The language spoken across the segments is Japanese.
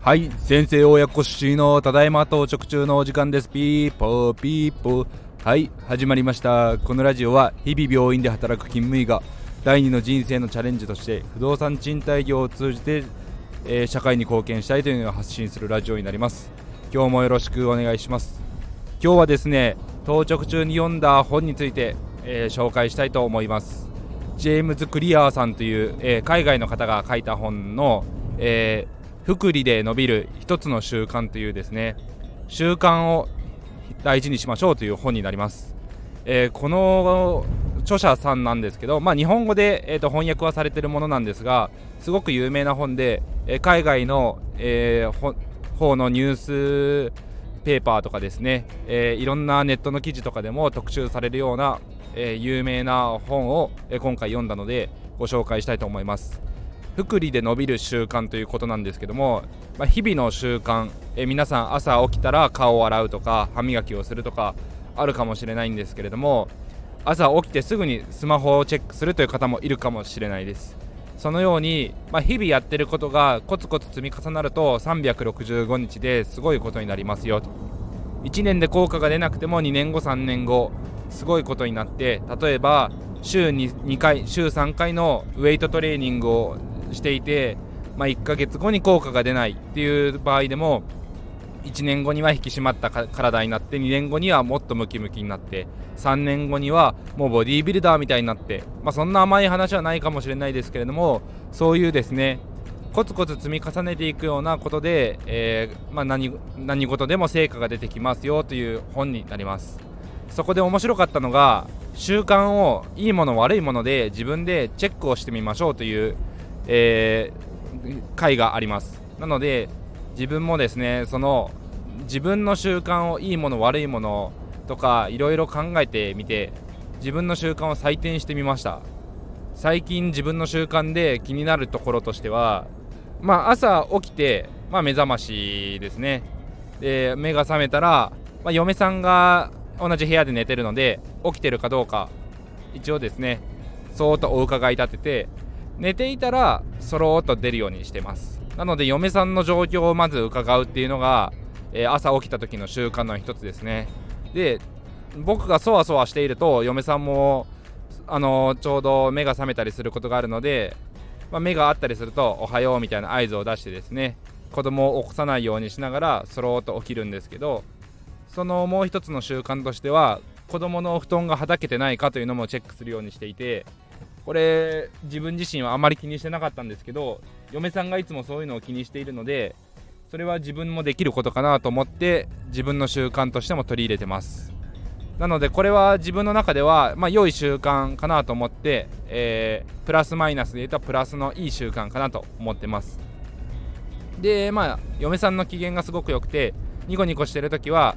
はい先生親子しのただいま通勤中のお時間です。ピーポーピーポーはい始まりました。このラジオは日々病院で働く勤務医が第二の人生のチャレンジとして不動産賃貸業を通じて、えー、社会に貢献したいというのを発信するラジオになります。今日もよろしくお願いします。今日はですね通勤中に読んだ本について、えー、紹介したいと思います。ジェームズ・クリアーさんという、えー、海外の方が書いた本の、えー、福利で伸びる一つの習慣というですね習慣を大事にしましょうという本になります、えー、この著者さんなんですけど、まあ、日本語で、えーと、翻訳はされてるものなんですがすごく有名な本で、えー、海外の、えー、方のニュースペーパーとかですね、えー、いろんなネットの記事とかでも特集されるような、え、有名な本を、え、今回読んだのでご紹介したいと思います。福利で伸びる習慣ということなんですけども、まあ、日々の習慣、え皆さん朝起きたら顔を洗うとか歯磨きをするとかあるかもしれないんですけれども朝起きてすぐにスマホをチェックするという方もいるかもしれないです。そのように、まあ、日々やってることがコツコツ積み重なると365日ですごいことになりますよと。1年で効果が出なくても2年後3年後すごいことになって例えば週に2回週3回のウェイトトレーニングをしていて、まあ、1ヶ月後に効果が出ないっていう場合でも1年後には引き締まった体になって2年後にはもっとムキムキになって3年後にはもうボディービルダーみたいになって、まあ、そんな甘い話はないかもしれないですけれどもそういうですねコツコツ積み重ねていくようなことで、えー、まあ何、何事でも成果が出てきますよという本になります。そこで面白かったのが習慣をいいもの悪いもので自分でチェックをしてみましょうという、えー、回があります。なので自分もですねその自分の習慣をいいもの悪いものとかいろいろ考えてみて自分の習慣を採点してみました。最近自分の習慣で気になるところとしてはまあ朝起きて、まあ、目覚ましですね。で目が覚めたら、まあ、嫁さんが同じ部屋で寝てるので起きてるかどうか一応ですねそーっとお伺い立てて寝ていたらそろーっと出るようにしてます。なので嫁さんの状況をまず伺うっていうのが、えー、朝起きた時の習慣の一つですね。で僕がそわそわしていると嫁さんもあのちょうど目が覚めたりすることがあるので、まあ、目があったりすると「おはよう」みたいな合図を出してですね子供を起こさないようにしながらそろーっと起きるんですけどそのもう一つの習慣としては子供の布団がはだけてないかというのもチェックするようにしていてこれ自分自身はあまり気にしてなかったんですけど嫁さんがいつもそういうのを気にしているのでそれは自分もできることかなと思って自分の習慣としても取り入れてます。なのでこれは自分の中では、まあ、良い習慣かなと思って、えー、プラスマイナスで言うとプラスのいい習慣かなと思ってます。でまあ嫁さんの機嫌がすごく良くてニコニコしてる時は、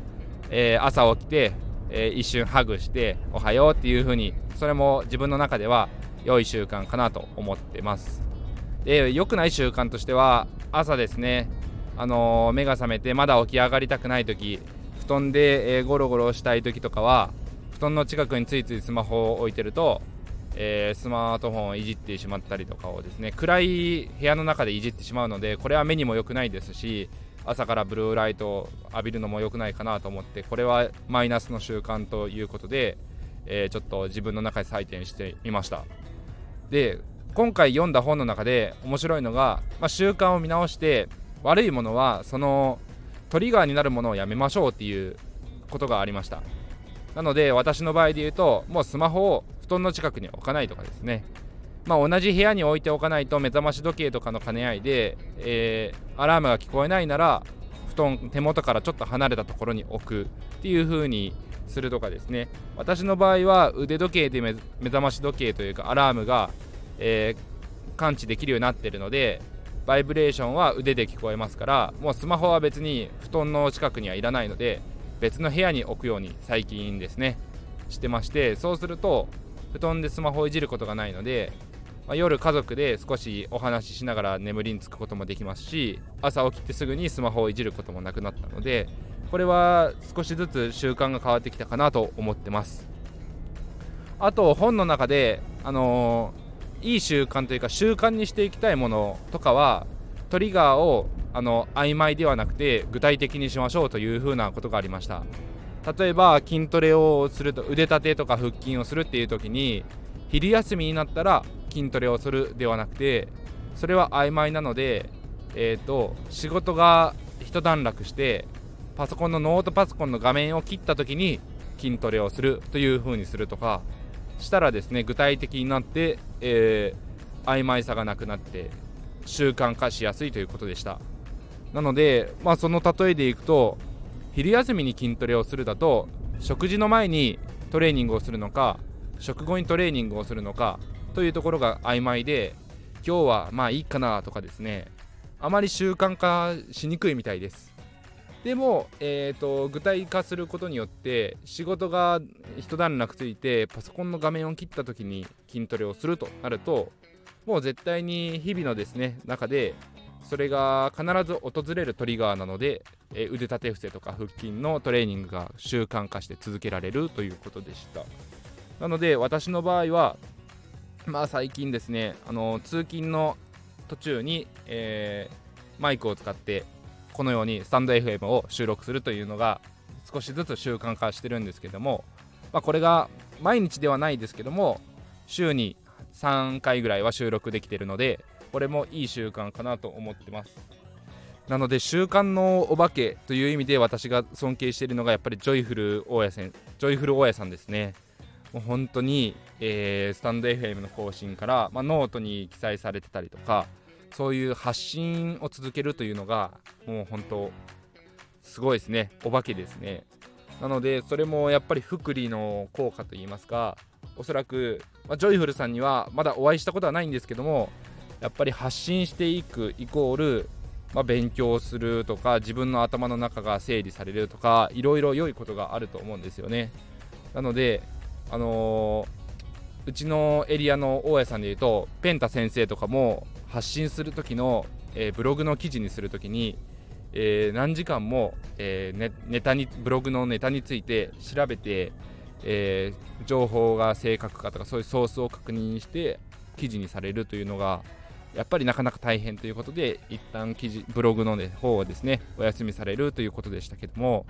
えー、朝起きて、えー、一瞬ハグしておはようっていう風にそれも自分の中では良い習慣かなと思ってます。で良くない習慣としては朝ですねあのー、目が覚めてまだ起き上がりたくない時布団で、えー、ゴロゴロしたい時とかは布団の近くについついスマホを置いてると、えー、スマートフォンをいじってしまったりとかをですね暗い部屋の中でいじってしまうのでこれは目にも良くないですし朝からブルーライトを浴びるのも良くないかなと思ってこれはマイナスの習慣ということで、えー、ちょっと自分の中で採点してみました。で今回読んだ本の中で面白いのが、まあ、習慣を見直して悪いものはそのトリガーになるものをやめましょうっていうことがありました。なので私の場合で言うともうスマホを布団の近くに置かないとかですね。まあ同じ部屋に置いておかないと目覚まし時計とかの兼ね合いで、えー、アラームが聞こえないなら布団手元からちょっと離れたところに置くっていう風にするとかですね。私の場合は腕時計で目覚まし時計というかアラームが、えー、感知できるようになってるのでバイブレーションは腕で聞こえますからもうスマホは別に布団の近くにはいらないので別の部屋に置くように最近ですね。してましてそうすると布団でスマホをいじることがないので、まあ、夜家族で少しお話ししながら眠りにつくこともできますし朝起きてすぐにスマホをいじることもなくなったのでこれは少しずつ習慣が変わってきたかなと思ってます。あと本の中であのー、いい習慣というか習慣にしていきたいものとかはトリガーをあの曖昧ではなくて具体的にしましょうというふうなことがありました。例えば筋トレをすると腕立てとか腹筋をするっていう時に昼休みになったら筋トレをするではなくてそれは曖昧なので、えーと、仕事が一段落してパソコンのノートパソコンの画面を切った時に筋トレをするという風にするとかしたらですね具体的になって、えー、曖昧さがなくなって習慣化しやすいということでした。なので、まあ、その例えでいくと昼休みに筋トレをするだと食事の前にトレーニングをするのか食後にトレーニングをするのかというところが曖昧で今日はまあいいかなとかですね。あまり習慣化しにくいみたいです。でも、えーと、具体化することによって仕事が一段落ついてパソコンの画面を切った時に筋トレをするとなるともう絶対に日々のですね中でそれが必ず訪れるトリガーなので、えー、腕立て伏せとか腹筋のトレーニングが習慣化して続けられるということでした。なので私の場合は まあ最近ですねあの通勤の途中に、えー、マイクを使ってこのようにスタンド FM を収録するというのが少しずつ習慣化してるんですけども、まあ、これが毎日ではないですけども週に3回ぐらいは収録できてるのでこれもいい習慣かなと思ってます。なので習慣のお化けという意味で私が尊敬しているのがやっぱりジョイフル大家さんジョイフル大家さんですね。もう本当に、えー、スタンド FM の更新から、まあ、ノートに記載されてたりとかそういう発信を続けるというのがもう本当すごいですね。お化けですね。なのでそれもやっぱり複利の効果といいますかおそらく、まあ、ジョイフルさんにはまだお会いしたことはないんですけどもやっぱり発信していくイコール、まあ、勉強するとか自分の頭の中が整理されるとかいろいろ良いことがあると思うんですよね。なのであのー、うちのエリアの大家さんでいうとペンタ先生とかも発信する時の、えー、ブログの記事にする時に、えー、何時間も、えネネタにブログのネタについて調べて、え情報が正確かとかそういうソースを確認して記事にされるというのがやっぱりなかなか大変ということで一旦記事ブログの、ね、方をですねお休みされるということでしたけども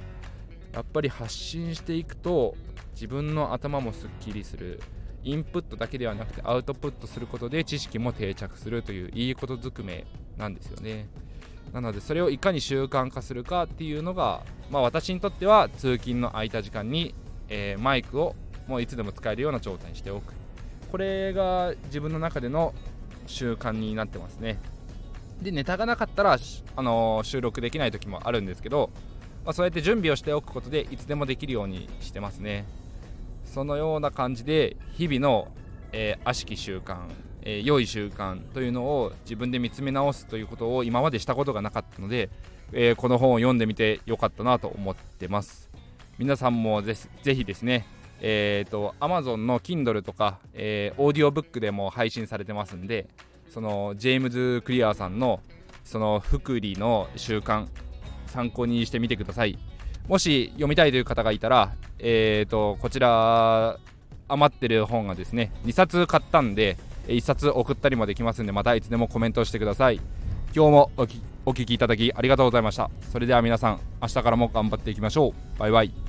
やっぱり発信していくと自分の頭もすっきりする。インプットだけではなくてアウトプットすることで知識も定着するといういいことずくめなんですよね。なのでそれをいかに習慣化するかっていうのが、まあ、私にとっては通勤の空いた時間に、えー、マイクをもういつでも使えるような状態にしておく。これが自分の中での習慣になってますね。でネタがなかったら、あのー、収録できない時もあるんですけど、まあ、そうやって準備をしておくことでいつでもできるようにしてますね。そのような感じで日々の、えー、悪しき習慣、えー、良い習慣というのを自分で見つめ直すということを今までしたことがなかったので、えー、この本を読んでみてよかったなと思ってます。皆さんもぜぜひですねえーと、Amazon の Kindle とか、えー、オーディオブックでも配信されてますんでそのジェームズ・クリアーさんのその福利の習慣参考にしてみてください。もし読みたいという方がいたら、えーと、こちら余ってる本がですね2冊買ったんで1冊送ったりもできますんでまたいつでもコメントしてください。今日もお聴きいただきありがとうございました。それでは皆さん明日からも頑張っていきましょう。バイバイ。